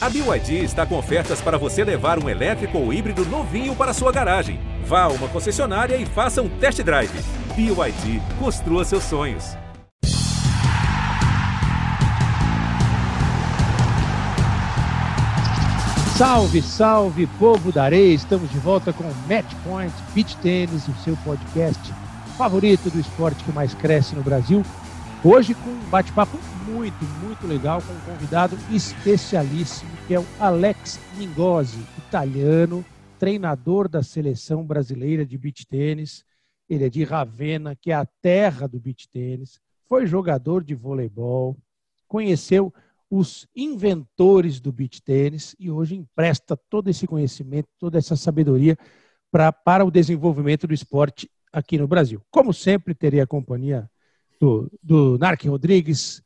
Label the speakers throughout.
Speaker 1: A BYD está com ofertas para você levar um elétrico ou híbrido novinho para sua garagem. Vá a uma concessionária e faça um test drive. BYD, construa seus sonhos.
Speaker 2: Salve, salve, povo da areia! Estamos de volta com Match Point Beach Tennis, o seu podcast favorito do esporte que mais cresce no Brasil. Hoje com um bate-papo muito, muito legal com um convidado especialíssimo, que é o Alex Mingosi, italiano, treinador da seleção brasileira de beach tênis. Ele é de Ravenna, que é a terra do beach tênis. Foi jogador de voleibol, conheceu os inventores do beach tênis e hoje empresta todo esse conhecimento, toda essa sabedoria pra, para o desenvolvimento do esporte aqui no Brasil. Como sempre, terei a companhia do, do Narc Rodrigues,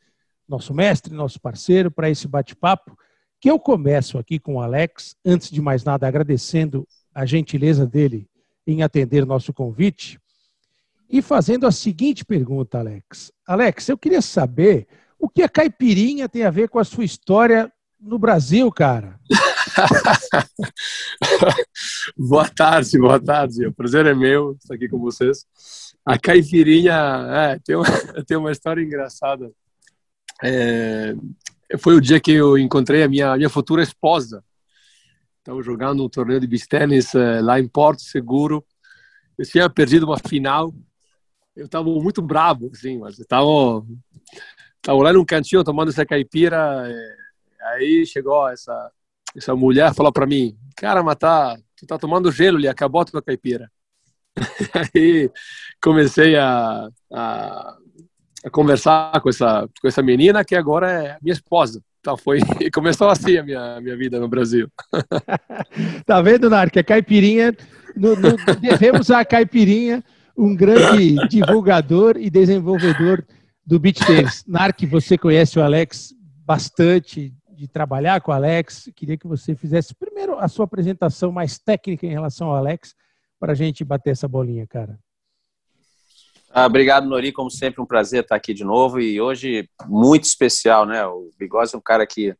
Speaker 2: nosso mestre, nosso parceiro, para esse bate-papo, que eu começo aqui com o Alex, antes de mais nada, agradecendo a gentileza dele em atender nosso convite e fazendo a seguinte pergunta, Alex. Alex, eu queria saber o que a caipirinha tem a ver com a sua história no Brasil, cara.
Speaker 3: boa tarde, boa tarde. O prazer é meu estar aqui com vocês. A caipirinha é, tem, uma, tem uma história engraçada. É, foi o dia que eu encontrei a minha, minha futura esposa. Estava jogando um torneio de beach tennis é, lá em Porto Seguro. Eu tinha perdido uma final. Eu estava muito bravo, assim, mas estava lá num cantinho tomando essa caipira. É, aí chegou essa essa mulher falou para mim, cara, mas tá, tu tá tomando gelo ali, acabou a tua caipira. aí comecei a, a, a, conversar com essa, com essa menina que agora é minha esposa. Então foi, começou assim a minha, minha vida no Brasil.
Speaker 2: tá vendo, Narc? A caipirinha, no, no, devemos a caipirinha um grande divulgador e desenvolvedor do beach tennis. Narc, você conhece o Alex bastante, de trabalhar com o Alex. Queria que você fizesse primeiro a sua apresentação mais técnica em relação ao Alex, para a gente bater essa bolinha, cara.
Speaker 4: Ah, obrigado, Nori. Como sempre, um prazer estar aqui de novo. E hoje, muito especial, né? O Bigose é um cara que.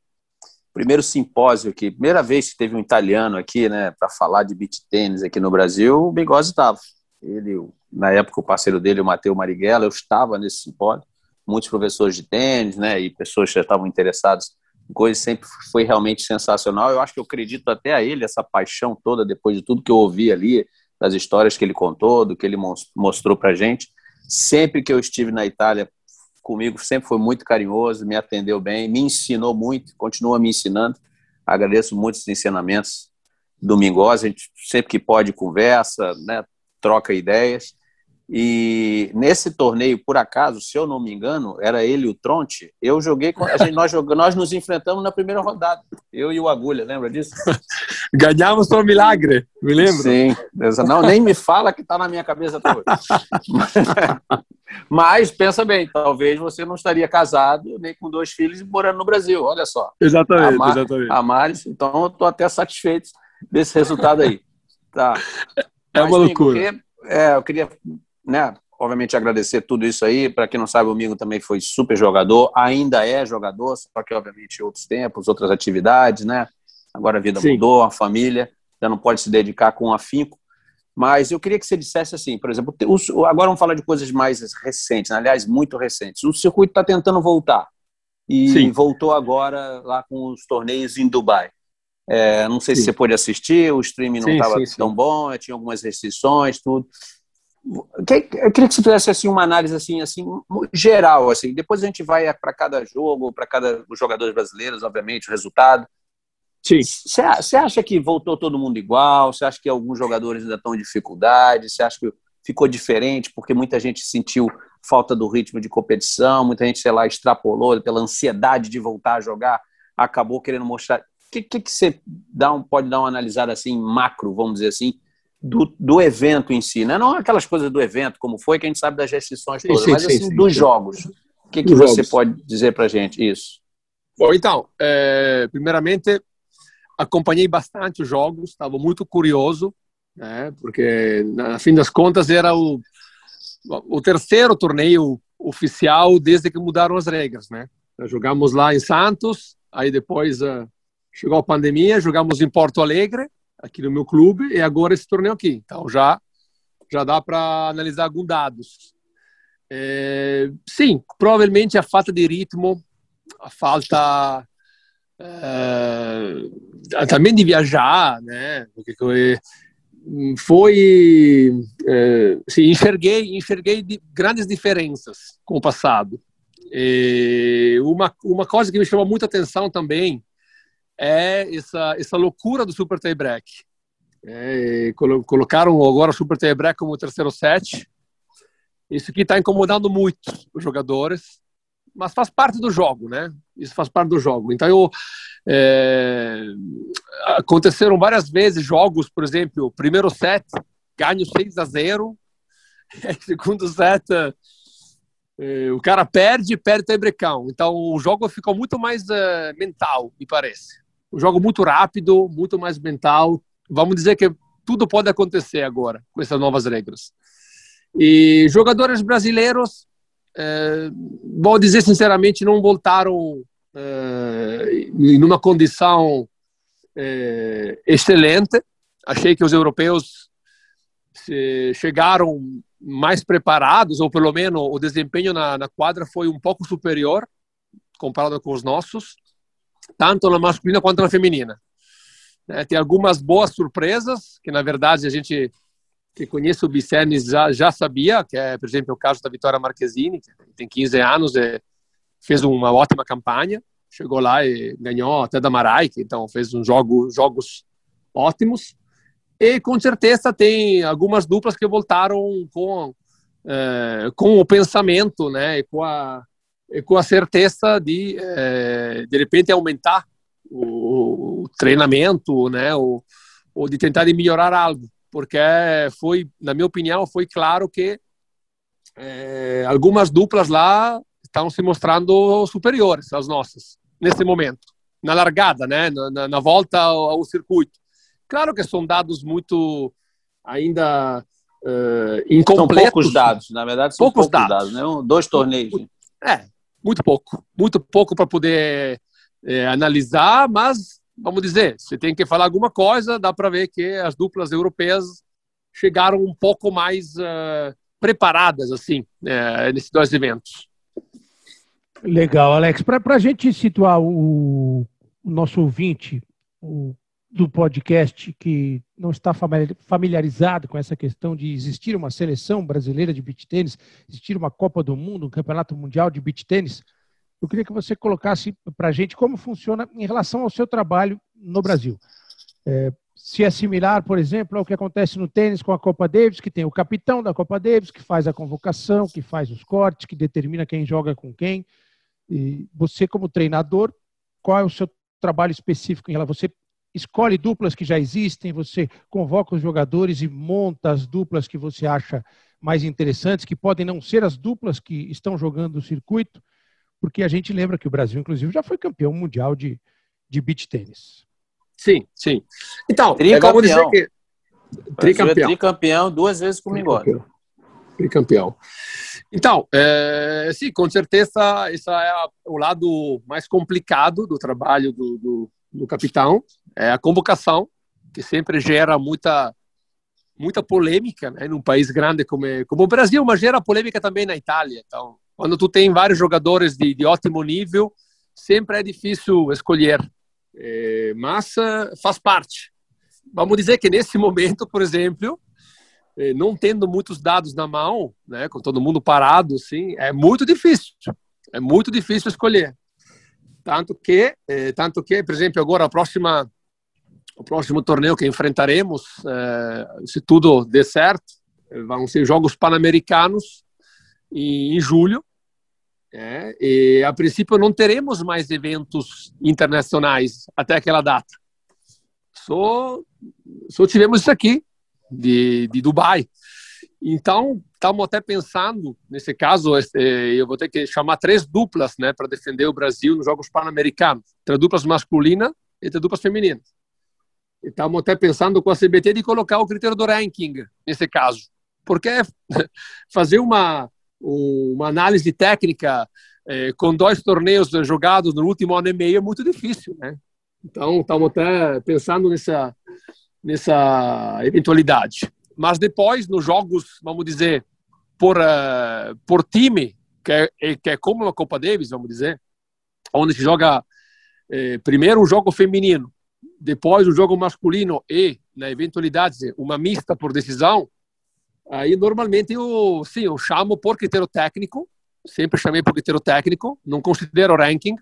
Speaker 4: Primeiro simpósio aqui, primeira vez que teve um italiano aqui, né, para falar de beach tênis aqui no Brasil, o Bigose estava. Ele, na época, o parceiro dele, o Matheus Marighella, eu estava nesse simpósio. Muitos professores de tênis, né, e pessoas que já estavam interessadas coisa sempre foi realmente sensacional. Eu acho que eu acredito até a ele essa paixão toda depois de tudo que eu ouvi ali, das histórias que ele contou, do que ele mostrou para gente. Sempre que eu estive na Itália comigo, sempre foi muito carinhoso, me atendeu bem, me ensinou muito, continua me ensinando. Agradeço muito os ensinamentos do Mingos, a gente sempre que pode conversa, né, troca ideias. E nesse torneio, por acaso, se eu não me engano, era ele o Tronte. Eu joguei com. Gente, nós, jogamos, nós nos enfrentamos na primeira rodada. Eu e o Agulha, lembra disso?
Speaker 3: Ganhamos por milagre, me lembro.
Speaker 4: Sim, não, nem me fala que está na minha cabeça até hoje. Mas pensa bem, talvez você não estaria casado nem com dois filhos e morando no Brasil, olha só.
Speaker 3: Exatamente, a exatamente.
Speaker 4: A Maris, então eu estou até satisfeito desse resultado aí. Tá.
Speaker 3: É Mas, uma loucura.
Speaker 4: é, eu queria né, obviamente agradecer tudo isso aí. Para quem não sabe, o Mingo também foi super jogador, ainda é jogador, só que obviamente outros tempos, outras atividades, né? Agora a vida Sim. mudou, a família já não pode se dedicar com afinco. Mas eu queria que você dissesse assim, por exemplo, agora vamos falar de coisas mais recentes, né? aliás, muito recentes. O circuito está tentando voltar e Sim. voltou agora lá com os torneios em Dubai. É, não sei sim. se você pôde assistir, o streaming não estava tão bom, tinha algumas restrições, tudo. Eu queria que você fizesse assim uma análise assim, assim geral, assim. Depois a gente vai para cada jogo, para cada os jogadores brasileiros, obviamente, o resultado. Sim. Você acha que voltou todo mundo igual? Você acha que alguns jogadores ainda estão em dificuldade? Você acha que ficou diferente porque muita gente sentiu falta do ritmo de competição, muita gente, sei lá, extrapolou pela ansiedade de voltar a jogar, acabou querendo mostrar. O que, que, que você dá um, pode dar uma analisada assim, macro, vamos dizer assim, do, do evento em si, né? não aquelas coisas do evento, como foi, que a gente sabe das restrições sim, todas, sim, mas assim, sim, dos jogos. O que, que você jogos. pode dizer para a gente isso?
Speaker 3: Bom, então, é, primeiramente, acompanhei bastante os jogos, estava muito curioso, né, porque, na fim das contas, era o, o terceiro torneio oficial desde que mudaram as regras, né? Jogamos lá em Santos, aí depois uh, chegou a pandemia, jogamos em Porto Alegre, aqui no meu clube, e agora esse torneio aqui. Então já já dá para analisar alguns dados. É, sim, provavelmente a falta de ritmo, a falta é, também de viajar, né? Porque foi é, sim, enxerguei enxerguei grandes diferenças com o passado. E uma uma coisa que me chamou muita atenção também é essa essa loucura do super tie break. É, colocaram agora o super tie break como terceiro set isso aqui está incomodando muito os jogadores, mas faz parte do jogo, né? Isso faz parte do jogo. Então, eu, é, aconteceram várias vezes jogos, por exemplo, primeiro set, ganho 6 a 0, segundo set, é, o cara perde, perde tebrecão. Então, o jogo ficou muito mais é, mental, me parece. Um jogo muito rápido, muito mais mental. Vamos dizer que tudo pode acontecer agora com essas novas regras. E jogadores brasileiros, é, vou dizer sinceramente, não voltaram é, em uma condição é, excelente. Achei que os europeus chegaram mais preparados, ou pelo menos o desempenho na, na quadra foi um pouco superior comparado com os nossos, tanto na masculina quanto na feminina. É, tem algumas boas surpresas, que na verdade a gente que conhece o Bicernes já, já sabia, que é, por exemplo, o caso da Vitória Marquezine, que tem 15 anos e fez uma ótima campanha, chegou lá e ganhou até da Maraik, então fez uns jogo, jogos ótimos. E com certeza tem algumas duplas que voltaram com, é, com o pensamento, né, e com a, com a certeza de, é, de repente, aumentar o, o treinamento, né, ou, ou de tentar melhorar algo porque foi, na minha opinião, foi claro que é, algumas duplas lá estão se mostrando superiores às nossas nesse momento, na largada, né, na, na volta ao, ao, circuito. Claro que são dados muito ainda uh, incompletos. São
Speaker 4: poucos dados, na verdade, são poucos, poucos dados. dados, né? Dois torneios.
Speaker 3: É, muito pouco, muito pouco para poder é, analisar, mas vamos dizer, você tem que falar alguma coisa, dá para ver que as duplas europeias chegaram um pouco mais uh, preparadas, assim, uh, nesses dois eventos.
Speaker 2: Legal, Alex. Para a gente situar o, o nosso ouvinte o, do podcast que não está familiarizado com essa questão de existir uma seleção brasileira de beach tênis, existir uma Copa do Mundo, um campeonato mundial de beach tênis, eu queria que você colocasse para a gente como funciona em relação ao seu trabalho no Brasil. É, se é similar, por exemplo, ao que acontece no tênis com a Copa Davis, que tem o capitão da Copa Davis, que faz a convocação, que faz os cortes, que determina quem joga com quem. E você, como treinador, qual é o seu trabalho específico em relação? Você escolhe duplas que já existem, você convoca os jogadores e monta as duplas que você acha mais interessantes, que podem não ser as duplas que estão jogando o circuito porque a gente lembra que o Brasil, inclusive, já foi campeão mundial de, de beach tênis.
Speaker 3: Sim, sim. Então,
Speaker 4: tricampeão. É, dizer que... Tricampeão. É tricampeão duas vezes comigo.
Speaker 3: Tricampeão. tricampeão. Então, é, sim, com certeza, esse é o lado mais complicado do trabalho do, do, do capitão, é a convocação, que sempre gera muita muita polêmica, né, num país grande como, como o Brasil, mas gera polêmica também na Itália. Então, quando tu tem vários jogadores de, de ótimo nível, sempre é difícil escolher. É, mas faz parte. Vamos dizer que nesse momento, por exemplo, é, não tendo muitos dados na mão, né, com todo mundo parado, assim, é muito difícil. É muito difícil escolher. Tanto que, é, tanto que, por exemplo, agora a próxima, o próximo torneio que enfrentaremos, é, se tudo der certo, vão ser jogos pan-americanos em, em julho. É, e a princípio não teremos mais eventos internacionais até aquela data. Só, só tivemos isso aqui, de, de Dubai. Então, estamos até pensando, nesse caso, é, eu vou ter que chamar três duplas né, para defender o Brasil nos Jogos Pan-Americanos: três duplas masculinas e três duplas femininas. Estamos até pensando com a CBT de colocar o critério do ranking nesse caso, porque fazer uma uma análise técnica é, com dois torneios jogados no último ano e meio é muito difícil, né? Então, estamos até pensando nessa, nessa eventualidade. Mas depois, nos jogos, vamos dizer, por, uh, por time, que é, que é como uma Copa Davis, vamos dizer, onde se joga eh, primeiro um jogo feminino, depois o jogo masculino e, na eventualidade, uma mista por decisão, aí normalmente eu, sim, eu chamo por critério técnico, sempre chamei por critério técnico, não considero ranking,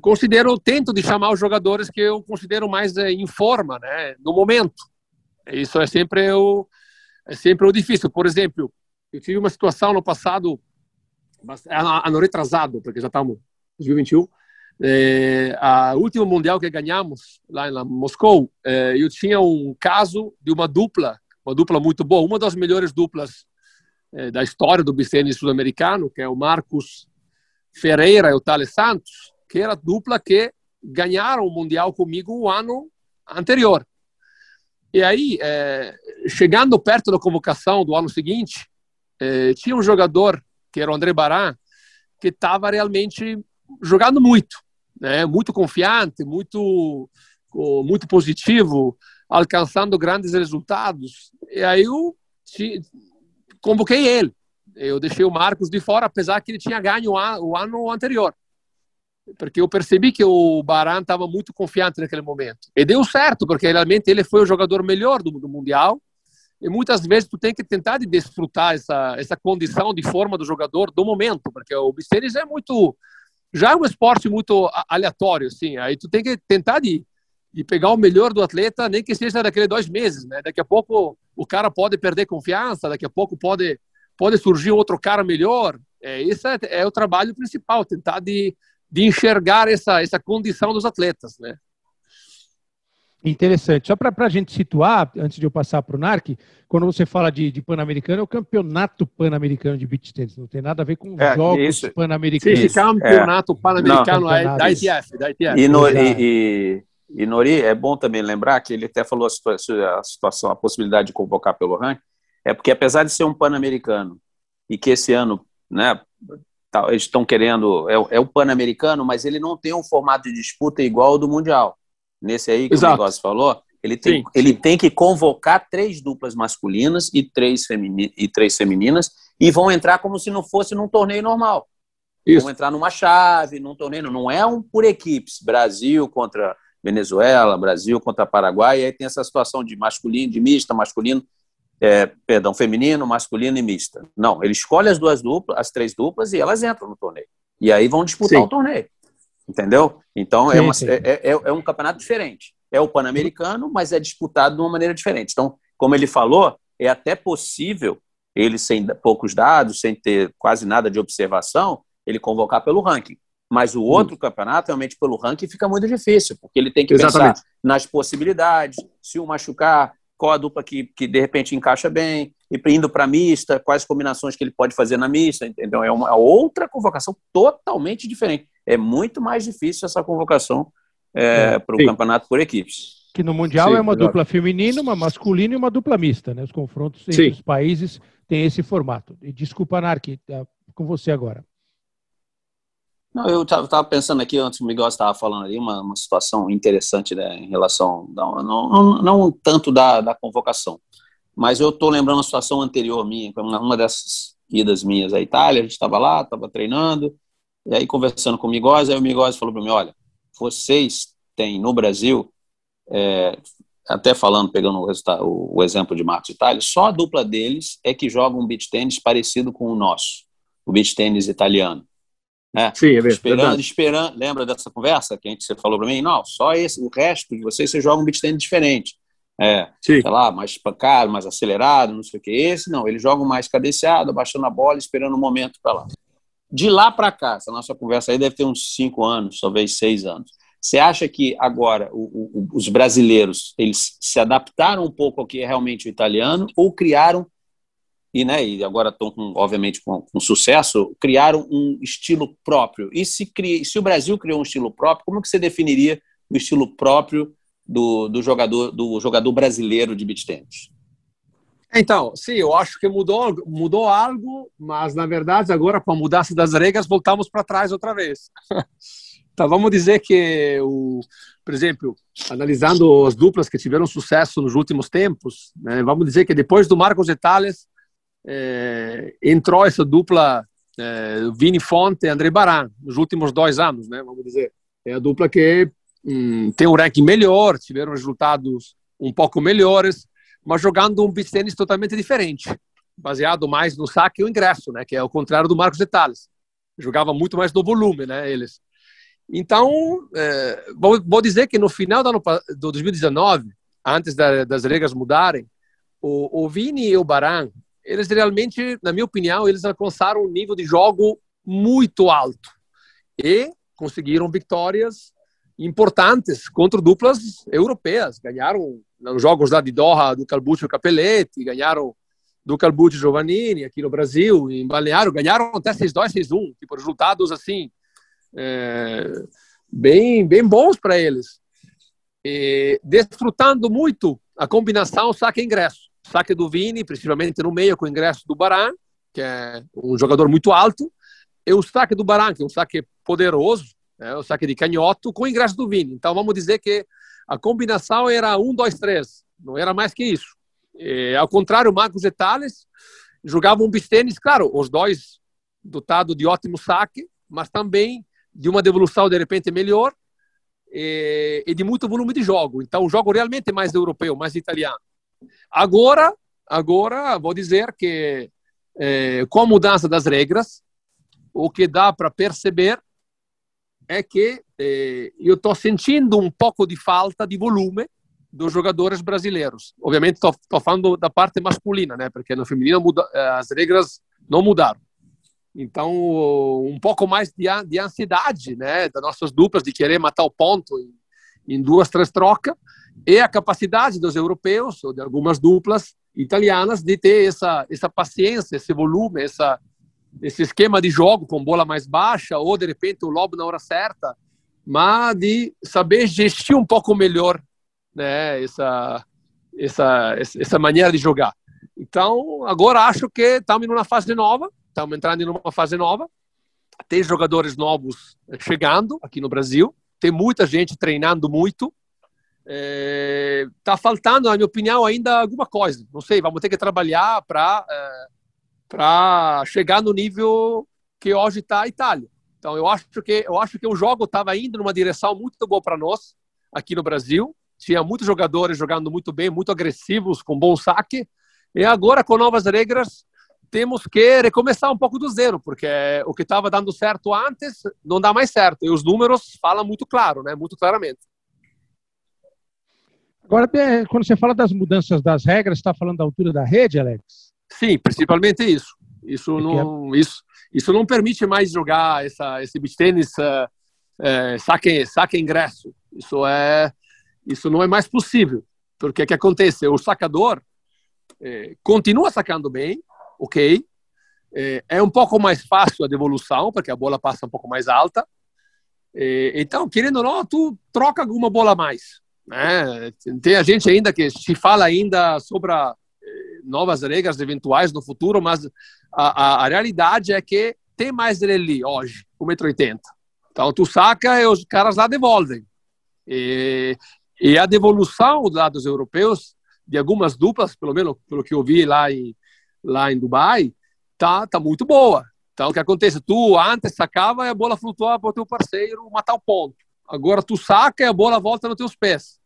Speaker 3: considero, tento de chamar os jogadores que eu considero mais é, em forma, né, no momento. Isso é sempre o, é sempre o difícil. Por exemplo, eu tive uma situação no passado, ano retrasado, porque já estamos em 2021, é, a última mundial que ganhamos lá em Moscou, é, eu tinha um caso de uma dupla, uma dupla muito boa, uma das melhores duplas é, da história do bicênis sul-americano, que é o Marcos Ferreira e o Thales Santos, que era a dupla que ganharam o mundial comigo o ano anterior. E aí, é, chegando perto da convocação do ano seguinte, é, tinha um jogador que era o André Baran, que estava realmente jogando muito né? muito confiante, muito, muito positivo, alcançando grandes resultados. E aí eu convoquei ele. Eu deixei o Marcos de fora, apesar que ele tinha ganho o ano anterior. Porque eu percebi que o Baran estava muito confiante naquele momento. E deu certo, porque realmente ele foi o jogador melhor do, do Mundial. E muitas vezes tu tem que tentar de desfrutar essa, essa condição de forma do jogador do momento, porque o Biceres é muito já é um esporte muito aleatório, assim. Aí tu tem que tentar de, de pegar o melhor do atleta, nem que seja daqueles dois meses, né? Daqui a pouco o cara pode perder confiança, daqui a pouco pode pode surgir outro cara melhor. É, esse é, é o trabalho principal, tentar de, de enxergar essa essa condição dos atletas, né?
Speaker 2: Interessante. Só para a gente situar, antes de eu passar para o NARC, quando você fala de, de Pan-Americano, é o campeonato pan-americano de beach tennis. Não tem nada a ver com é, jogos pan-americanos.
Speaker 3: Sim, campeonato é. pan-americano é, da ITF. Da ITF.
Speaker 4: E, no, e, e, e, Nori, é bom também lembrar que ele até falou a situação, a, situação, a possibilidade de convocar pelo ranking, é porque apesar de ser um pan-americano e que esse ano, né, tá, eles estão querendo, é, é o pan-americano, mas ele não tem um formato de disputa igual ao do Mundial nesse aí que Exato. o negócio falou, ele tem, sim, ele sim. tem que convocar três duplas masculinas e três, femini e três femininas e vão entrar como se não fosse num torneio normal. Isso. Vão entrar numa chave, num torneio. Não é um por equipes. Brasil contra Venezuela, Brasil contra Paraguai, e aí tem essa situação de masculino, de mista, masculino, é, perdão, feminino, masculino e mista. Não, ele escolhe as duas duplas, as três duplas, e elas entram no torneio. E aí vão disputar Sim. o torneio. Entendeu? Então sim, é, uma, é, é, é, um campeonato diferente. É o Pan-Americano, mas é disputado de uma maneira diferente. Então, como ele falou, é até possível ele sem poucos dados, sem ter quase nada de observação, ele convocar pelo ranking. Mas o outro hum. campeonato, realmente, pelo ranking, fica muito difícil, porque ele tem que Exatamente. pensar nas possibilidades, se o machucar, qual a dupla que, que de repente encaixa bem, e indo para mista, quais combinações que ele pode fazer na mista, entendeu? É uma outra convocação totalmente diferente é muito mais difícil essa convocação é, é, para o campeonato por equipes.
Speaker 2: Que no Mundial sim, é uma exatamente. dupla feminina, uma masculina e uma dupla mista, né? Os confrontos entre sim. os países têm esse formato. E desculpa, Nark, tá com você agora.
Speaker 4: Não, eu estava pensando aqui, antes o Miguel estava falando ali, uma, uma situação interessante né, em relação, não, não, não tanto da, da convocação, mas eu estou lembrando a situação anterior minha, uma dessas idas minhas à Itália, a gente estava lá, estava treinando, e aí, conversando com o Migose, aí o Migose falou para mim: olha, vocês têm no Brasil, é, até falando, pegando o, o, exemplo de Marcos Itália, só a dupla deles é que joga um beach tênis parecido com o nosso, o beach tênis italiano.
Speaker 3: Né? Sim, é verdade.
Speaker 4: Esperando, esperando, lembra dessa conversa que a gente, você falou para mim? Não, só esse, o resto de vocês, você joga um beach tênis diferente. É, Sim. sei lá, mais pancado, mais acelerado, não sei o que. Esse não, eles jogam mais cadenciado, abaixando a bola, esperando o um momento para lá. De lá para cá, essa nossa conversa aí deve ter uns cinco anos, talvez seis anos. Você acha que agora o, o, os brasileiros eles se adaptaram um pouco ao que é realmente o italiano ou criaram e, né, e agora estão obviamente com, com, sucesso, criaram um estilo próprio. E se, cria, se o Brasil criou um estilo próprio, como que você definiria o estilo próprio do, do jogador do jogador brasileiro de beach tennis?
Speaker 3: Então, sim, eu acho que mudou, mudou algo, mas na verdade agora com a mudança das regras voltamos para trás outra vez. então vamos dizer que o, por exemplo, analisando as duplas que tiveram sucesso nos últimos tempos, né, vamos dizer que depois do Marcos Etales, é, entrou essa dupla é, Vini Fonte e André Baran nos últimos dois anos, né, vamos dizer. É a dupla que hum, tem um ranking melhor, tiveram resultados um pouco melhores, mas jogando um beach totalmente diferente, baseado mais no saque e o ingresso, né, que é o contrário do Marcos Etales. Jogava muito mais no volume, né, eles. Então, é, vou, vou, dizer que no final do ano do 2019, antes da, das regras mudarem, o, o Vini e o Baran, eles realmente, na minha opinião, eles alcançaram um nível de jogo muito alto e conseguiram vitórias importantes contra duplas europeias. Ganharam nos jogos da de Doha do Calbuccio Capelletti, ganharam do Calbuccio Giovannini aqui no Brasil, em Balneário, ganharam até 6-2, 6-1, tipo resultados assim é, bem, bem bons para eles. E, desfrutando muito a combinação saque-ingresso. Saque do Vini, principalmente no meio, com o ingresso do Baran, que é um jogador muito alto, e o saque do Baran, que é um saque poderoso, é o saque de canhoto, com o ingresso do Vini. Então vamos dizer que a combinação era um, dois, três, não era mais que isso. E, ao contrário, Marcos e Thales jogavam um bistênis, claro, os dois dotados de ótimo saque, mas também de uma devolução de repente melhor e, e de muito volume de jogo. Então, o jogo realmente é mais europeu, mais italiano. Agora, agora vou dizer que é, com a mudança das regras, o que dá para perceber é que é, eu estou sentindo um pouco de falta de volume dos jogadores brasileiros. Obviamente, estou falando da parte masculina, né? Porque no feminino muda, as regras não mudaram. Então, um pouco mais de, de ansiedade, né, das nossas duplas de querer matar o ponto em, duas, três trocas, e a capacidade dos europeus ou de algumas duplas italianas de ter essa essa paciência, esse volume, essa esse esquema de jogo com bola mais baixa ou de repente o lobo na hora certa, mas de saber gestir um pouco melhor, né, essa essa essa maneira de jogar. Então, agora acho que estamos numa fase nova estamos entrando em uma fase nova. Tem jogadores novos chegando aqui no Brasil. Tem muita gente treinando muito. Está é, faltando, na minha opinião, ainda alguma coisa. Não sei, vamos ter que trabalhar para é, para chegar no nível que hoje está a Itália. Então, eu acho que eu acho que o jogo estava indo numa direção muito boa para nós aqui no Brasil. Tinha muitos jogadores jogando muito bem, muito agressivos, com bom saque. E agora, com novas regras, temos que recomeçar um pouco do zero, porque o que estava dando certo antes não dá mais certo. E os números falam muito claro, né? Muito claramente.
Speaker 2: Agora, quando você fala das mudanças das regras, está falando da altura da rede, Alex?
Speaker 3: Sim, principalmente isso. Isso não, isso, isso não permite mais jogar essa, esse beach tênis uh, uh, saque, saque ingresso. Isso é, isso não é mais possível, porque o que acontece? O sacador eh, continua sacando bem, ok. É, é, um pouco mais fácil a devolução, porque a bola passa um pouco mais alta. É, então, querendo ou não, tu troca alguma bola a mais. Né? Tem a gente ainda que se fala ainda sobre é, novas regras eventuais no futuro, mas a, a, a realidade é que tem mais ali hoje, 1,80m. Então, tu saca e os caras lá devolvem. E, e a devolução dos europeus, de algumas duplas, pelo menos pelo que eu vi lá em, lá em Dubai, tá, tá muito boa. Então, o que acontece? Tu antes sacava e a bola flutuava para o teu parceiro matar o ponto. Agora tu saca e a bola volta nos teus pés.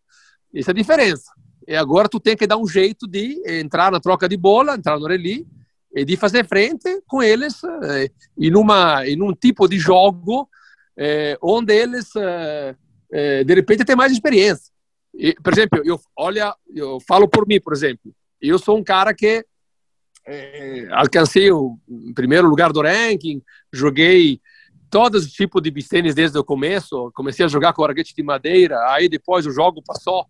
Speaker 3: Essa é a diferença. E agora tu tem que dar um jeito de entrar na troca de bola, entrar no rally e de fazer frente com eles eh, em, uma, em um tipo de jogo eh, onde eles, eh, eh, de repente, têm mais experiência. E, por exemplo, eu, olha, eu falo por mim, por exemplo. Eu sou um cara que é, alcancei o primeiro lugar do ranking, joguei todos os tipos de bistênis desde o começo. Comecei a jogar com raquete de madeira, aí depois o jogo passou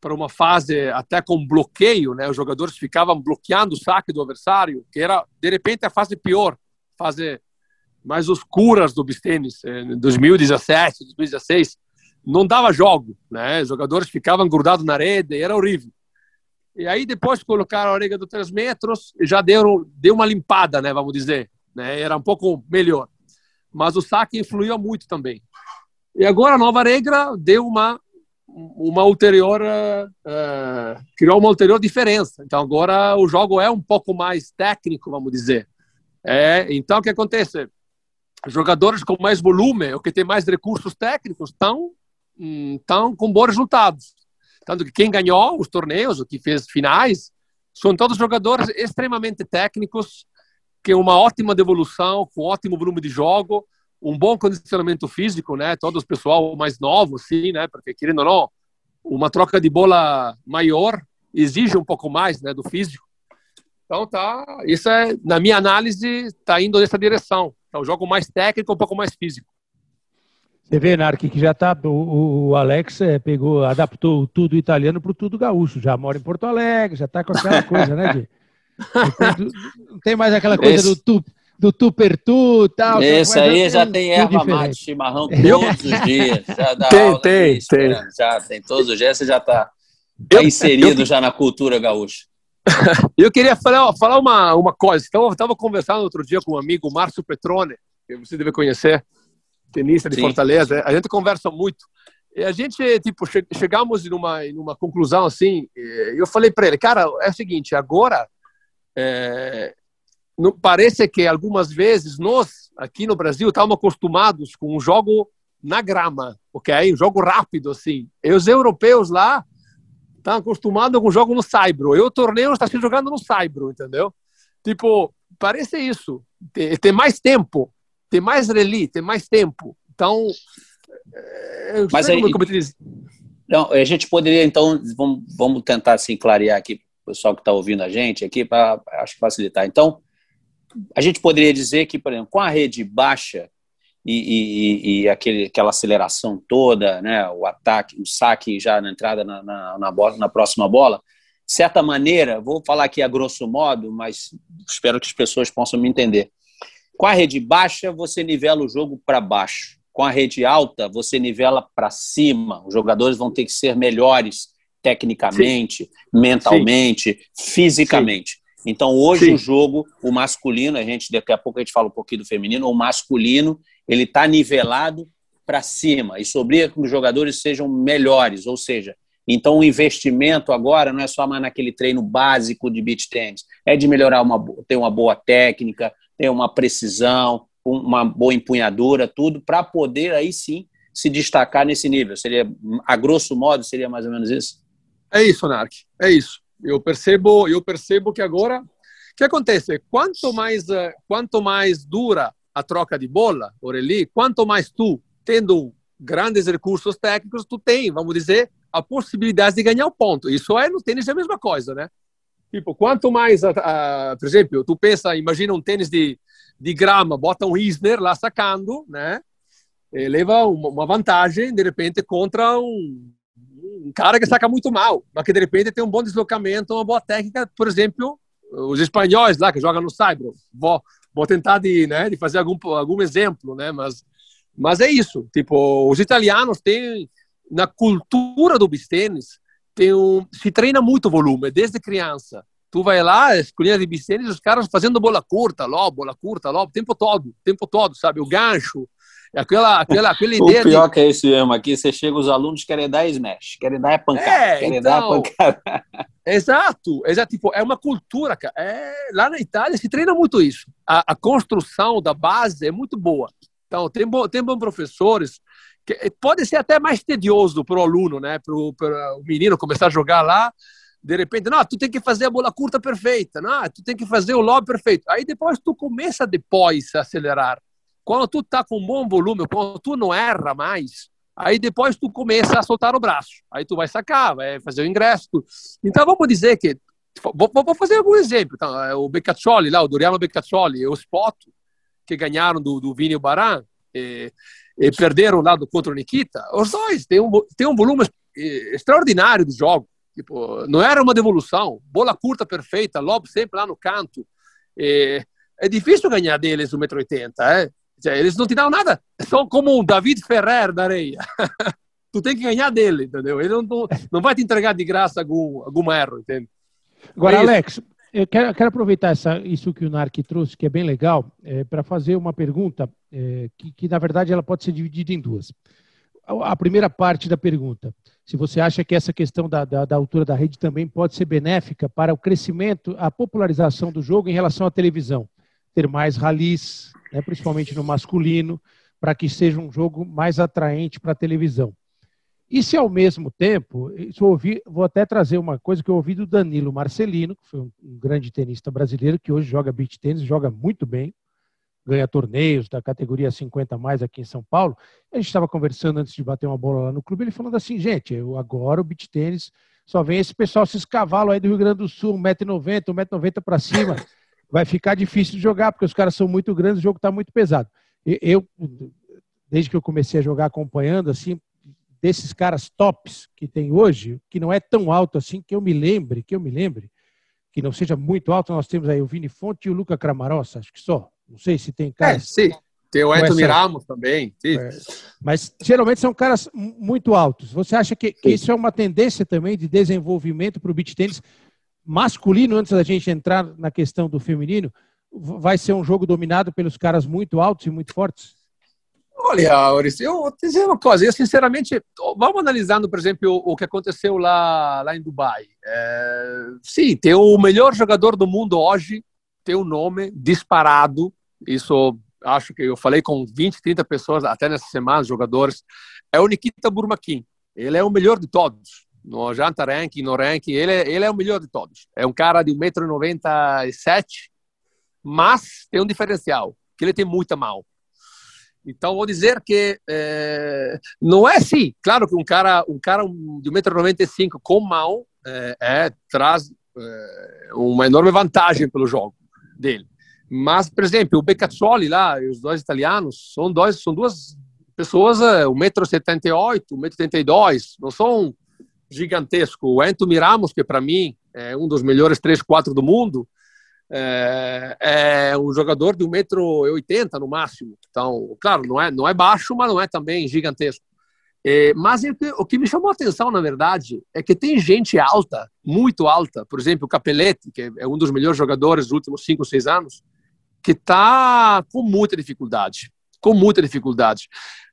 Speaker 3: para uma fase até com bloqueio, né? Os jogadores ficavam bloqueando o saque do adversário, que era de repente a fase pior, fase mais oscuras do bistênis, em 2017, 2016, não dava jogo, né? Os jogadores ficavam grudados na rede, era horrível. E aí depois colocaram a orelha do 3 metros e já deu, deu uma limpada, né, vamos dizer. Né? Era um pouco melhor. Mas o saque influiu muito também. E agora a nova regra deu uma uma ulterior uh, criou uma ulterior diferença. Então agora o jogo é um pouco mais técnico, vamos dizer. É, então o que acontece? Jogadores com mais volume, ou que têm mais recursos técnicos, estão estão com bons resultados. Tanto que quem ganhou os torneios, o que fez finais, são todos jogadores extremamente técnicos, que uma ótima devolução, com ótimo volume de jogo, um bom condicionamento físico, né? Todos pessoal mais novo, sim, né? Porque querendo ou não, uma troca de bola maior exige um pouco mais, né, do físico. Então tá, isso é na minha análise está indo nessa direção. Um jogo mais técnico, um pouco mais físico.
Speaker 2: Você vê, Nark, que já tá. O, o Alex é, pegou, adaptou tudo italiano para o tudo gaúcho. Já mora em Porto Alegre, já tá com aquela coisa, né, de, não tem mais aquela coisa Esse... do tu, do tu per tu e tal.
Speaker 4: Esse aí já tem erva mate, chimarrão todos os dias. Já dá
Speaker 3: tem, aula tem, tem. Né?
Speaker 4: Já tem todos os dias, você já está tá inserido eu, já na cultura gaúcha.
Speaker 3: Eu queria falar, falar uma, uma coisa. Então, eu estava conversando outro dia com um amigo, Márcio Petrone, que você deve conhecer, tenista de Sim. Fortaleza. A gente conversa muito. E a gente, tipo, che chegamos numa, numa conclusão assim. Eu falei para ele, cara, é o seguinte, agora é, não, parece que algumas vezes nós, aqui no Brasil, estamos acostumados com um jogo na grama, ok? Um jogo rápido, assim. E os europeus lá estão acostumados com o jogo no saibro. E o torneio está se jogando no saibro, entendeu? Tipo, parece isso. Tem, tem mais tempo, tem mais reli, tem mais tempo. Então,
Speaker 4: é, mas aí, como, não, a gente poderia então vamos, vamos tentar assim clarear aqui o pessoal que está ouvindo a gente aqui para acho que facilitar. Então, a gente poderia dizer que, por exemplo, com a rede baixa e, e, e aquele, aquela aceleração toda, né, o ataque, o saque já na entrada na, na, na, bola, na próxima bola, de certa maneira, vou falar aqui a grosso modo, mas espero que as pessoas possam me entender. Com a rede baixa, você nivela o jogo para baixo. Com a rede alta, você nivela para cima. Os jogadores vão ter que ser melhores tecnicamente, Sim. mentalmente, Sim. fisicamente. Sim. Então, hoje o jogo, o masculino, a gente daqui a pouco a gente fala um pouquinho do feminino, o masculino, ele está nivelado para cima e sobria que os jogadores sejam melhores, ou seja, então o investimento agora não é só mais naquele treino básico de beach tennis, é de melhorar uma ter uma boa técnica, ter uma precisão, uma boa empunhadura, tudo para poder aí sim se destacar nesse nível. Seria a grosso modo seria mais ou menos isso?
Speaker 3: É isso, Narc. É isso. Eu percebo, eu percebo que agora, o que acontece? Quanto mais, eh, quanto mais dura a troca de bola, Oreli, quanto mais tu, tendo grandes recursos técnicos, tu tem, vamos dizer, a possibilidade de ganhar o ponto. Isso é no tênis é a mesma coisa, né? Tipo, quanto mais, por exemplo, tu pensa, imagina um tênis de, de grama, bota um Isner lá sacando, né? E leva uma, vantagem, de repente, contra um, um cara que saca muito mal, mas que de repente tem um bom deslocamento, uma boa técnica, por exemplo, os espanhóis lá que jogam no Saibro. Vou, vou tentar de, né, de fazer algum, algum exemplo, né, mas, mas é isso. Tipo, os italianos têm, na cultura do bistênis, tem um, se treina muito volume, desde criança. Tu vai lá, escolher de bistênis, os caras fazendo bola curta, logo, bola curta, logo, o tempo todo, o tempo todo, sabe? O gancho, Aquela, aquela, aquela ideia.
Speaker 4: O pior de... que é isso mesmo. Aqui você chega, os alunos querem dar smash, querem dar pancada, é, querem então, dar pancada.
Speaker 3: Exato, exato. Tipo, é uma cultura, cara. É, lá na Itália se treina muito isso. A, a construção da base é muito boa. Então, tem, bo, tem bons professores. Eh, pode ser até mais tedioso para o aluno, né? Para o menino começar a jogar lá. De repente, não, tu tem que fazer a bola curta perfeita, não, tu tem que fazer o lob perfeito. Aí depois tu começa depois a acelerar. Quando tu tá com um bom volume, quando tu não erra mais, aí depois tu começa a soltar o braço. Aí tu vai sacar, vai fazer o ingresso. Então vamos dizer que vou, vou fazer algum exemplo. Então, o Beccaccioli lá, o Doriano Beccaccioli e o Spoto, que ganharam do, do Vini Baran e, e, perderam lá do contra o Nikita. Os dois têm um, têm um volume extraordinário do jogo. Tipo, não era uma devolução, bola curta perfeita, lobo sempre lá no canto. E, é difícil ganhar deles 1,80m, é? Eles não te dão nada. São como um David Ferrer da areia. tu tem que ganhar dele, entendeu? Ele não, não vai te entregar de graça algum, algum erro, entende?
Speaker 2: Agora, é Alex, eu quero, quero aproveitar essa, isso que o Narc trouxe, que é bem legal, é, para fazer uma pergunta é, que, que, na verdade, ela pode ser dividida em duas. A primeira parte da pergunta. se você acha que essa questão da, da, da, altura da rede também pode ser benéfica para o crescimento, a popularização do jogo em relação à televisão. Ter mais ralis, né, principalmente no masculino, para que seja um jogo mais atraente para a televisão. E se ao mesmo tempo, ouvi, vou até trazer uma coisa que eu ouvi do Danilo Marcelino, que foi um, grande tenista brasileiro, que hoje joga beach tênis, joga muito bem, ganha torneios da categoria 50 mais aqui em São Paulo. A gente estava conversando antes de bater uma bola lá no clube, ele falando assim, gente, eu, agora o beach tênis só vem esse pessoal, esses cavalos aí do Rio Grande do Sul, 1,90m, 1,90m para cima, vai ficar difícil de jogar, porque os caras são muito grandes, o jogo está muito pesado. Eu, desde que eu comecei a jogar acompanhando, assim, desses caras tops que tem hoje, que não é tão alto assim, que eu me lembre, que eu me lembre, que não seja muito alto, nós temos aí o Vini Fonte e o Luca Cramarossa, acho que só. Não sei se tem caras.
Speaker 3: É, sim. Tem o Anthony essa... Ramos também. É,
Speaker 2: mas geralmente são caras muito altos. Você acha que, que isso é uma tendência também de desenvolvimento para o beach tênis masculino, antes da gente entrar na questão do feminino? Vai ser um jogo dominado pelos caras muito altos e muito fortes?
Speaker 3: Olha, Auris, eu vou dizer uma coisa. Eu, sinceramente, vamos analisando, por exemplo, o, o que aconteceu lá, lá em Dubai. É, sim, tem o melhor jogador do mundo hoje, tem um nome disparado, isso acho que eu falei com 20, 30 pessoas até nessa semana, jogadores, é o Nikita Burmakin. Ele é o melhor de todos. No Janta Ranking, no Ranking, ele, é, ele é o melhor de todos. É um cara de 1,97m, mas tem um diferencial, que ele tem muita mão. Então, vou dizer que é, não é assim. Claro que um cara, um cara de 1,95m com mão é, é, traz é, uma enorme vantagem pelo jogo dele. Mas, por exemplo, o Beccazzoli lá, os dois italianos, são, dois, são duas pessoas, 1,78m, é, 1,82m, não são gigantescos. O Anthony Ramos, que para mim é um dos melhores 3, 4 do mundo, é, é um jogador de 1,80m no máximo. Então, claro, não é, não é baixo, mas não é também gigantesco. É, mas o que me chamou a atenção, na verdade, é que tem gente alta, muito alta, por exemplo, o Capelletti, que é um dos melhores jogadores dos últimos 5, 6 anos, que está com muita dificuldade, com muita dificuldade,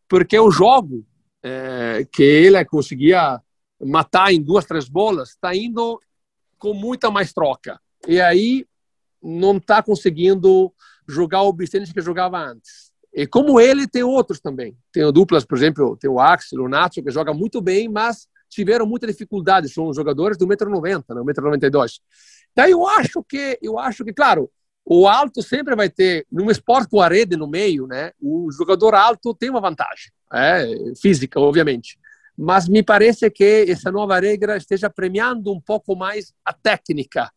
Speaker 3: porque o jogo é, que ele conseguia matar em duas, três bolas está indo com muita mais troca. E aí não está conseguindo jogar o bistênis que jogava antes. E como ele, tem outros também. Tem duplas, por exemplo, tem o Axel, o Nacho, que joga muito bem, mas tiveram muita dificuldade. São jogadores do 1,90m, né, 1,92m. Daí eu acho que, eu acho que, claro, o alto sempre vai ter, num esporte com a rede no meio, né? O jogador alto tem uma vantagem, é, física, obviamente. Mas me parece que essa nova regra esteja premiando um pouco mais a técnica.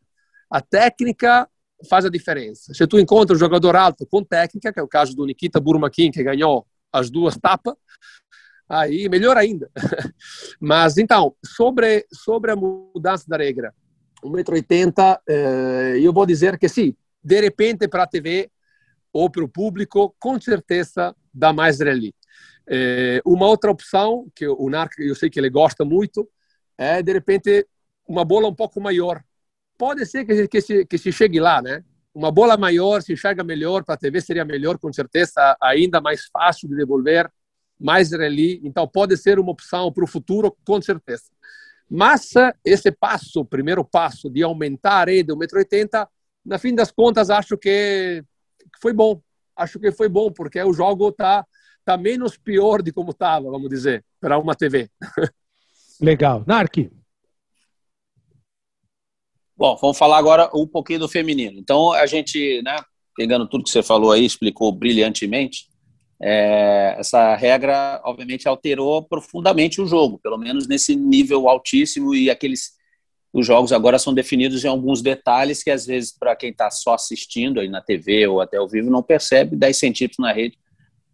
Speaker 3: A técnica faz a diferença. Se tu encontra um jogador alto com técnica, que é o caso do Nikita Burmakin, que ganhou as duas tapas, aí melhor ainda. Mas então, sobre, sobre a mudança da regra, 1,80m, eh, eu vou dizer que sim, de repente para a TV ou para o público, com certeza dá mais rally. É, uma outra opção, que o Narc, eu sei que ele gosta muito, é de repente uma bola um pouco maior. Pode ser que, que, se, que se chegue lá, né? Uma bola maior, se enxerga melhor, para a TV seria melhor, com certeza, ainda mais fácil de devolver, mais rally. Então, pode ser uma opção para o futuro, com certeza. Mas esse passo, primeiro passo de aumentar a rede 1,80m, na fim das contas, acho que foi bom. Acho que foi bom, porque o jogo tá, tá menos pior de como estava, vamos dizer, para uma TV.
Speaker 2: Legal. Nark.
Speaker 4: Bom, vamos falar agora um pouquinho do feminino. Então, a gente, né, pegando tudo que você falou aí, explicou brilhantemente, é, essa regra, obviamente, alterou profundamente o jogo, pelo menos nesse nível altíssimo e aqueles os jogos agora são definidos em alguns detalhes que, às vezes, para quem está só assistindo aí na TV ou até ao vivo, não percebe. 10 centímetros na rede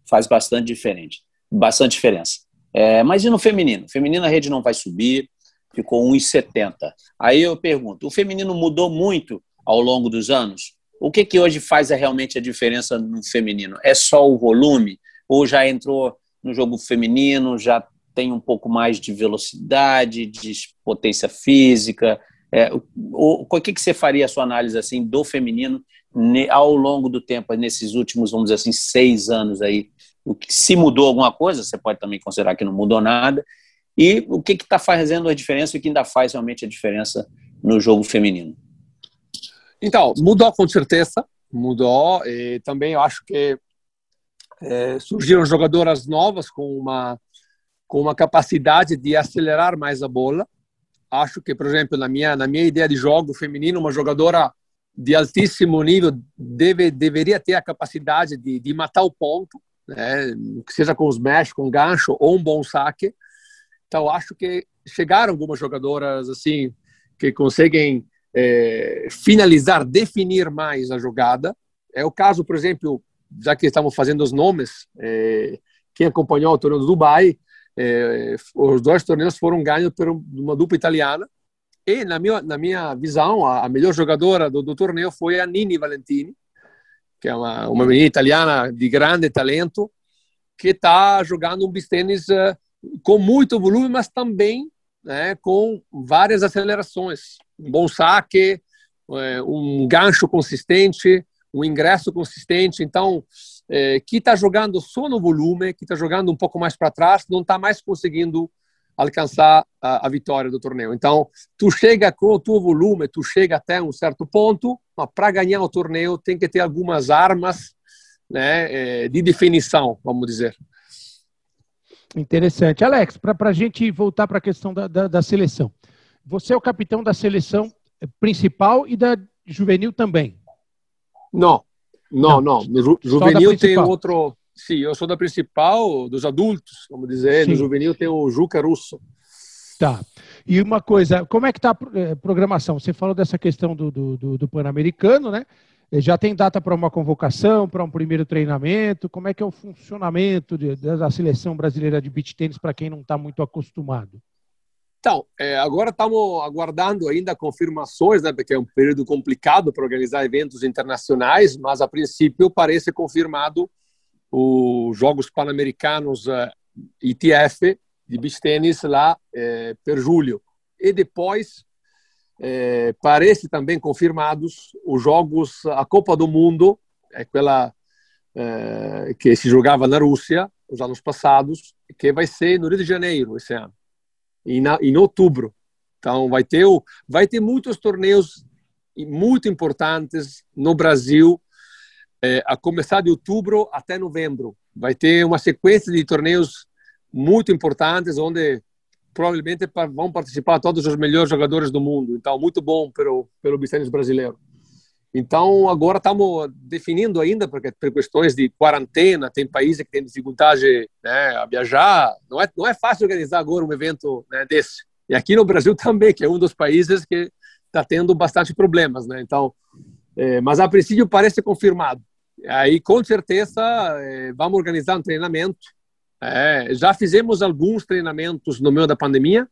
Speaker 4: faz bastante diferente, bastante diferença. É, mas e no feminino? Feminino a rede não vai subir, ficou 1,70. Aí eu pergunto, o feminino mudou muito ao longo dos anos? O que, que hoje faz realmente a diferença no feminino? É só o volume? Ou já entrou no jogo feminino, já tem um pouco mais de velocidade, de potência física? É, o, o, que, que você faria a sua análise assim do feminino ao longo do tempo, nesses últimos, vamos dizer assim, seis anos aí? O que, se mudou alguma coisa, você pode também considerar que não mudou nada. E o que está fazendo a diferença e o que ainda faz realmente a diferença no jogo feminino?
Speaker 3: Então, mudou com certeza, mudou. E também eu acho que é, surgiram jogadoras novas com uma com uma capacidade de acelerar mais a bola. Acho que, por exemplo, na minha na minha ideia de jogo feminino, uma jogadora de altíssimo nível deve deveria ter a capacidade de, de matar o ponto, né? seja com os mesh, com gancho ou um bom saque. Então, acho que chegaram algumas jogadoras assim que conseguem é, finalizar, definir mais a jogada. É o caso, por exemplo, já que estamos fazendo os nomes, é, quem acompanhou o torneio do Dubai, é, os dois torneios foram ganhos por uma dupla italiana. E, na minha, na minha visão, a, a melhor jogadora do, do, torneio foi a Nini Valentini, que é uma, uma menina italiana de grande talento, que está jogando um beach tênis uh, com muito volume, mas também né, com várias acelerações. Um bom saque, é, um gancho consistente, um ingresso consistente. Então, é, que está jogando só no volume, que está jogando um pouco mais para trás, não está mais conseguindo alcançar a, a, vitória do torneio. Então, tu chega com o teu volume, tu chega até um certo ponto, mas para ganhar o torneio tem que ter algumas armas né, é, de definição, vamos dizer.
Speaker 2: Interessante. Alex, para a gente voltar para a questão da, da, da, seleção. Você é o capitão da seleção principal e da juvenil também?
Speaker 3: Não, não, não. Ju, juvenil tem outro. Sim, eu sou da principal, dos adultos, vamos dizer. Sim. No juvenil tem o Juca Russo.
Speaker 2: Tá. E uma coisa, como é que está a eh, programação? Você falou dessa questão do, do, do, do Pan-Americano, né? Eh, já tem data para uma convocação, para um primeiro treinamento? Como é que é o funcionamento de, da seleção brasileira de beach tênis para quem não está muito acostumado?
Speaker 3: Então, é, agora estamos aguardando ainda confirmações, né, porque é um período complicado para organizar eventos internacionais, mas a princípio parece confirmado os Jogos Pan-Americanos ITF de beach tênis lá per julho. E depois é, parece também confirmados os jogos, a Copa do Mundo, é aquela é, que se jogava na Rússia os anos passados, que vai ser no Rio de Janeiro esse ano, em, na, em outubro. Então vai ter vai ter muitos torneios muito importantes no Brasil, é, a começar de outubro até novembro. Vai ter uma sequência de torneios muito importantes, onde provavelmente vão participar todos os melhores jogadores do mundo. Então, muito bom pelo pelo bicênis brasileiro. Então, agora estamos definindo ainda, porque por questões de quarentena, tem países que têm dificuldade né, a viajar. Não é, não é fácil organizar agora um evento né, desse. E aqui no Brasil também, que é um dos países que está tendo bastante problemas. Né? Então, é, mas a princípio parece confirmado. Aí, com certeza, é, vamos organizar um treinamento é, já fizemos alguns treinamentos no meio da pandemia,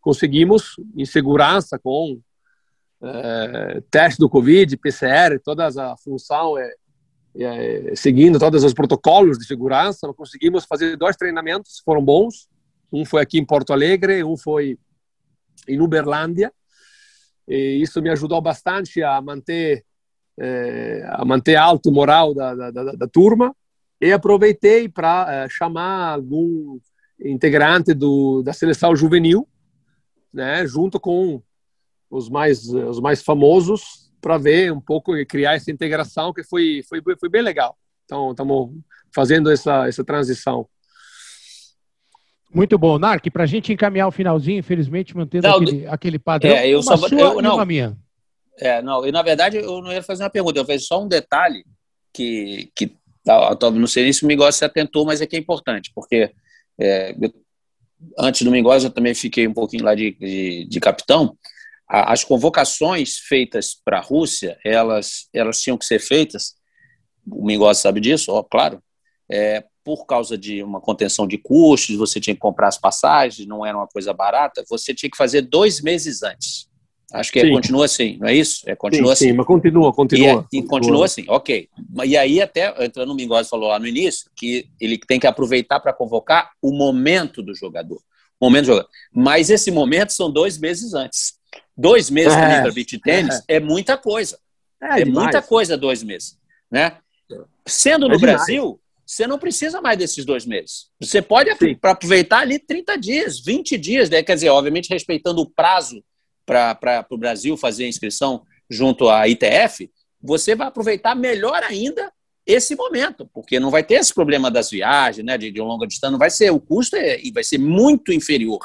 Speaker 3: conseguimos em segurança com é, teste do Covid, PCR, toda a função é, é, seguindo todos os protocolos de segurança, conseguimos fazer dois treinamentos, foram bons. Um foi aqui em Porto Alegre, um foi em Uberlândia. E isso me ajudou bastante a manter é, a manter alto o moral da, da, da, da turma e aproveitei para uh, eh, chamar algum integrante do, da seleção juvenil, né, junto com os mais os mais famosos para ver um pouco e criar essa integração que foi foi foi bem legal. Então estamos fazendo essa essa transição.
Speaker 2: Muito bom, Narc. Para a gente encaminhar o finalzinho, infelizmente mantendo não, aquele, aquele padrão.
Speaker 4: É, eu uma só, sua eu, não, uma minha. É, não. E na verdade eu não ia fazer uma pergunta. Eu fiz só um detalhe que que não sei se o Mingóis se atentou, mas é que é importante, porque é, antes do Mingóis eu também fiquei um pouquinho lá de, de, de capitão. As convocações feitas para a Rússia, elas, elas tinham que ser feitas, o Mingóis sabe disso, ó, claro, é, por causa de uma contenção de custos, você tinha que comprar as passagens, não era uma coisa barata, você tinha que fazer dois meses antes. Acho que é, continua assim, não é isso? É, continua sim, assim. Sim,
Speaker 3: mas continua, continua.
Speaker 4: E, é,
Speaker 3: e continua.
Speaker 4: continua assim, ok. E aí, até entrando no Mingozzi falou lá no início, que ele tem que aproveitar para convocar o momento do jogador. Momento do jogador. Mas esse momento são dois meses antes. Dois meses é, para beat tênis é. é. muita coisa. É, é muita coisa dois meses. Né? Sendo no é Brasil, você não precisa mais desses dois meses. Você pode aproveitar ali 30 dias, 20 dias, né? quer dizer, obviamente respeitando o prazo para o Brasil fazer a inscrição junto à ITF, você vai aproveitar melhor ainda esse momento, porque não vai ter esse problema das viagens, né, de, de longa distância, não vai ser, o custo é, vai ser muito inferior.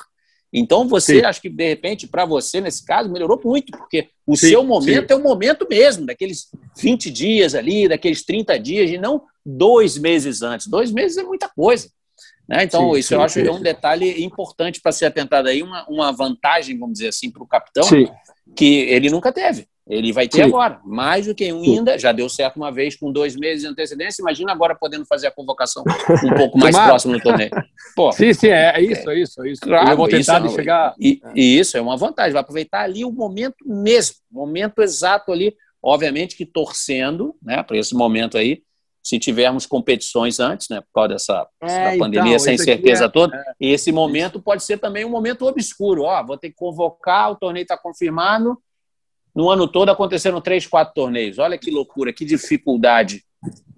Speaker 4: Então, você, sim. acho que de repente, para você, nesse caso, melhorou muito, porque o sim, seu momento sim. é o momento mesmo, daqueles 20 dias ali, daqueles 30 dias, e não dois meses antes. Dois meses é muita coisa. Né? Então, isso eu acho que é um detalhe importante para ser atentado aí, uma, uma vantagem, vamos dizer assim, para o capitão, que ele nunca teve. Ele vai ter Sim. agora, mais do que um ainda, já deu certo uma vez com dois meses de antecedência, imagina agora podendo fazer a convocação um pouco mais próximo do torneio.
Speaker 3: Pô, sim, sim, é, é isso, é isso, é isso.
Speaker 4: Claro, eu vou tentar isso, chegar... E, e, isso é uma vantagem, vai aproveitar ali o momento mesmo, momento exato ali, obviamente que torcendo, né, para esse momento aí, se tivermos competições antes, né, por causa dessa, é, pandemia, então, sem certeza é, toda, é, esse momento pode ser também um momento obscuro, ó, vou ter que convocar, o torneio está confirmado, no ano todo aconteceram três, quatro torneios. Olha que loucura, que dificuldade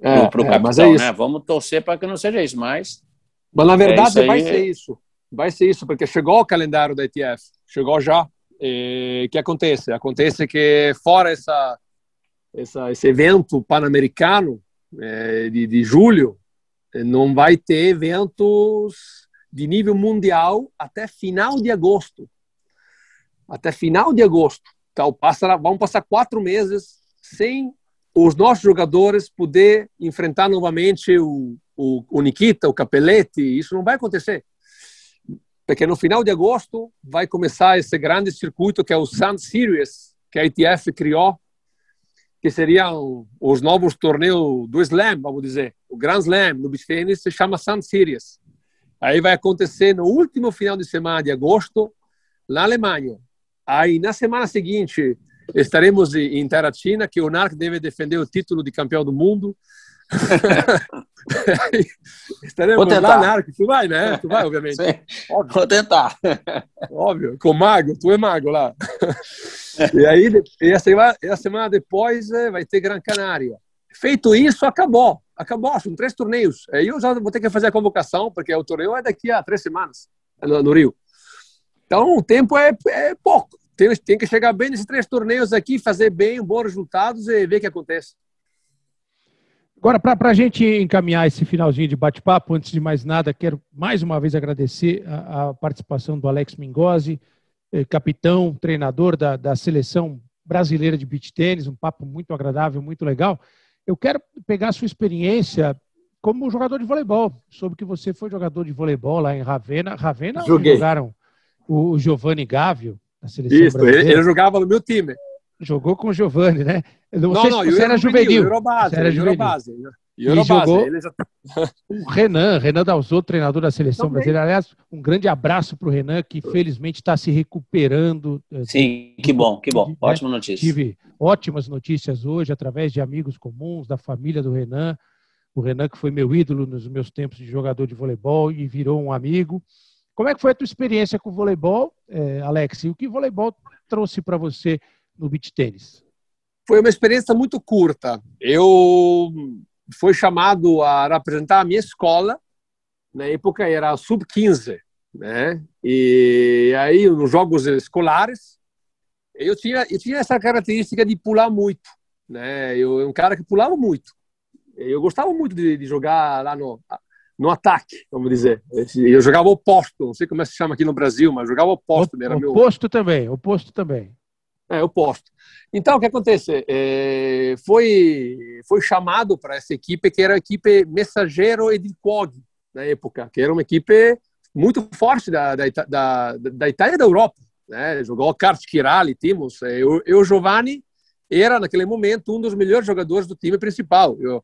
Speaker 4: é, para o é, capitão, é né? Vamos torcer para que não seja isso, mas.
Speaker 3: Mas na verdade é vai ser isso. Vai ser isso, porque chegou o calendário da ETF, chegou já. O que acontece? Acontece que fora essa, essa esse evento pan-americano é, de, de julho, não vai ter eventos de nível mundial até final de agosto. Até final de agosto. Então, passa, vamos passar quatro meses sem os nossos jogadores poder enfrentar novamente o, o, o Nikita, o Capelletti. Isso não vai acontecer. Porque no final de agosto vai começar esse grande circuito que é o Sun Series, que a ITF criou, que seriam os novos torneios do Slam, vamos dizer. O Grand Slam no beach tennis se chama Sun Series. Aí vai acontecer no último final de semana de agosto, na Alemanha. Aí, na semana seguinte, estaremos em Taratina, que o NARC deve defender o título de campeão do mundo. estaremos Vou tentar. lá, NARC. Tu vai, né? Tu vai, obviamente.
Speaker 4: Vou tentar.
Speaker 3: Óbvio. Com mago, tu é mago lá. e aí, e a, semana, a semana depois eh, vai ter Gran Canária. Feito isso, acabou. Acabou, são três torneios. Aí eu já vou ter que fazer a convocação, porque o torneio é daqui a três semanas, no, no Rio. Então, o tempo é, é pouco. Tem, tem que chegar bem nesses três torneios aqui, fazer bem, bons resultados e ver o que acontece.
Speaker 2: Agora, para a gente encaminhar esse finalzinho de bate-papo, antes de mais nada, quero mais uma vez agradecer a, a participação do Alex Mingozzi, eh, capitão, treinador da, da seleção brasileira de beach tênis, um papo muito agradável, muito legal. Eu quero pegar a sua experiência como jogador de voleibol. Soube que você foi jogador de voleibol lá em Ravenna. Ravenna
Speaker 3: Joguei.
Speaker 2: jogaram o Giovanni Gávio, da seleção
Speaker 3: Isso, brasileira. Ele, ele jogava no meu time.
Speaker 2: Jogou com o Giovanni, né? Não, não sei não, se você era juvenil.
Speaker 3: Eurobase,
Speaker 2: era
Speaker 3: juvenil. Eurobase.
Speaker 2: E jogou já... o Renan, Renan Dalzotto, treinador da seleção Também. brasileira. Aliás, um grande abraço para o Renan, que felizmente está se recuperando.
Speaker 4: Eh, Sim, que bom, que bom. Né? Ótima notícia.
Speaker 2: Tive ótimas notícias hoje, através de amigos comuns, da família do Renan. O Renan, que foi meu ídolo nos meus tempos de jogador de voleibol e virou um amigo. Como é que foi a tua experiência com o voleibol, é, Alex? E o que o voleibol trouxe para você no beach tênis?
Speaker 3: Foi uma experiência muito curta. Eu fui chamado a representar a minha escola, na época era sub-15, né? E aí nos jogos escolares, eu tinha eu tinha essa característica de pular muito, né? Eu um cara que pulava muito. Eu gostava muito de, de jogar lá no no ataque, vamos dizer. Eu jogava oposto, não sei como é que se chama aqui no Brasil, mas jogava oposto.
Speaker 2: O, era oposto meu... também, oposto também.
Speaker 3: É, oposto. Então, o que acontece? É, foi, foi chamado para essa equipe, que era a equipe Mensageiro Edilcog, na época, que era uma equipe muito forte da, da, da, da Itália e da Europa. Né? Jogou Kart Kirali, Timos. Eu, eu, Giovanni, era, naquele momento, um dos melhores jogadores do time principal. Eu,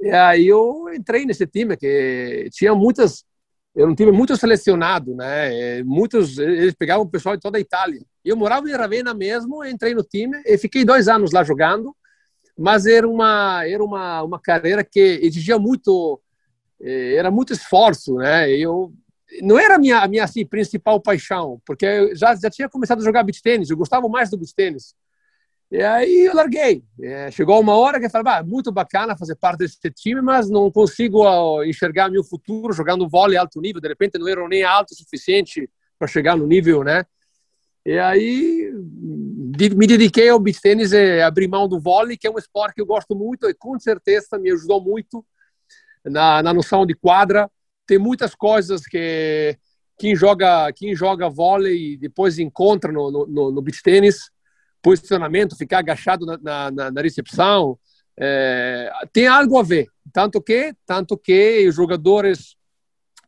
Speaker 3: e aí eu entrei nesse time que tinha muitas, era um time muito selecionado, né? Muitos eles pegavam o pessoal de toda a Itália. Eu morava em Ravenna mesmo, entrei no time e fiquei dois anos lá jogando, mas era uma era uma uma carreira que exigia muito, eh, era muito esforço, né? Eu não era a minha, a minha assim, principal paixão, porque eu já, já tinha começado a jogar beach tênis, eu gostava mais do beach tênis. E aí eu larguei. É, chegou uma hora que eu falei, ah, muito bacana fazer parte desse time, mas não consigo enxergar meu futuro jogando vôlei alto nível. De repente não era nem alto o suficiente para chegar no nível, né? E aí me dediquei ao beach tênis e abri mão do vôlei, que é um esporte que eu gosto muito e com certeza me ajudou muito na, na noção de quadra. Tem muitas coisas que quem joga quem joga vôlei depois encontra no, no, no beach tênis, posicionamento, ficar agachado na, na, na recepção, é, tem algo a ver. Tanto que, tanto que os jogadores,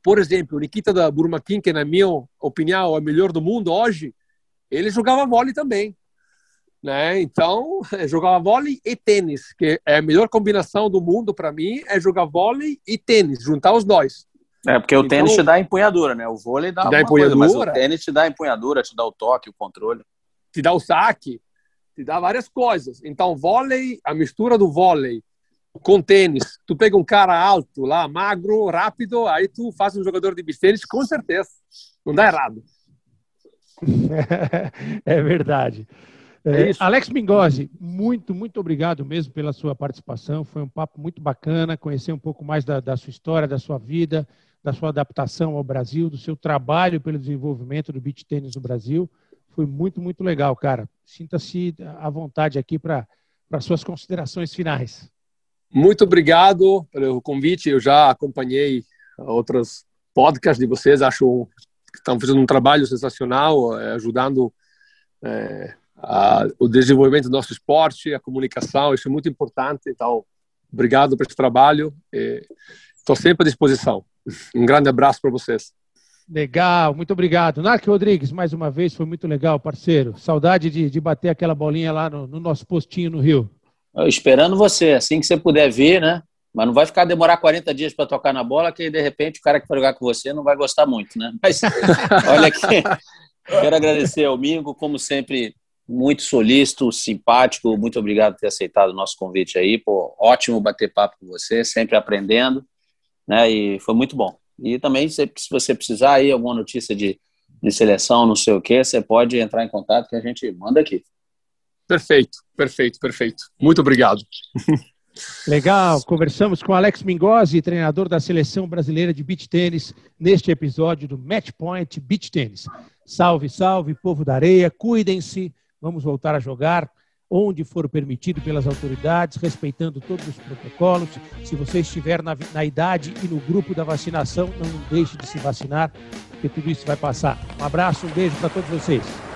Speaker 3: por exemplo, o Nikita da Burmakin, que na minha opinião é o melhor do mundo hoje, ele jogava vôlei também. Né? Então, jogava vôlei e tênis, que é a melhor combinação do mundo para mim, é jogar vôlei e tênis, juntar os dois.
Speaker 4: É, porque o então, tênis te dá empunhadura, né? O vôlei dá, dá empunhadura, coisa, mas o tênis te dá empunhadura, te dá o toque, o controle.
Speaker 3: Te dá o saque, te dá várias coisas. Então, vôlei, a mistura do vôlei com tênis, tu pega um cara alto lá, magro, rápido, aí tu faz um jogador de beach tênis, com certeza. Não dá errado.
Speaker 2: é verdade. É, é Alex Mingozzi, muito, muito obrigado mesmo pela sua participação. Foi um papo muito bacana, conhecer um pouco mais da, da sua história, da sua vida, da sua adaptação ao Brasil, do seu trabalho pelo desenvolvimento do beach tênis no Brasil. Foi muito, muito legal, cara. Sinta-se à vontade aqui para suas considerações finais.
Speaker 3: Muito obrigado pelo convite. Eu já acompanhei outros podcasts de vocês. Acho estão fazendo um trabalho sensacional, é, ajudando é, a, o desenvolvimento do nosso esporte, a comunicação, isso é muito importante. Então, obrigado por esse trabalho. Estou sempre à disposição. Um grande abraço para vocês.
Speaker 2: Legal, muito obrigado. Narc Rodrigues, mais uma vez, foi muito legal, parceiro. Saudade de, de bater aquela bolinha lá no, no nosso postinho no Rio.
Speaker 4: Esperando você, assim que você puder vir, né? Mas não vai ficar demorar 40 dias para tocar na bola, que de repente o cara que vai jogar com você não vai gostar muito, né? Mas olha aqui, quero agradecer ao Mingo, como sempre, muito solícito, simpático. Muito obrigado por ter aceitado o nosso convite aí. Pô, ótimo bater papo com você, sempre aprendendo, né? E foi muito bom. E também, se você precisar aí alguma notícia de, de seleção, não sei o que, você pode entrar em contato que a gente manda aqui.
Speaker 3: Perfeito, perfeito, perfeito. Muito obrigado.
Speaker 2: Legal, conversamos com Alex Mingozzi, treinador da seleção brasileira de beach tênis, neste episódio do Match Point Beach Tênis. Salve, salve, povo da areia, cuidem-se, vamos voltar a jogar onde for permitido pelas autoridades, respeitando todos os protocolos. Se você estiver na, na idade e no grupo da vacinação, não deixe de se vacinar, porque tudo isso vai passar. Um abraço, um beijo para todos vocês.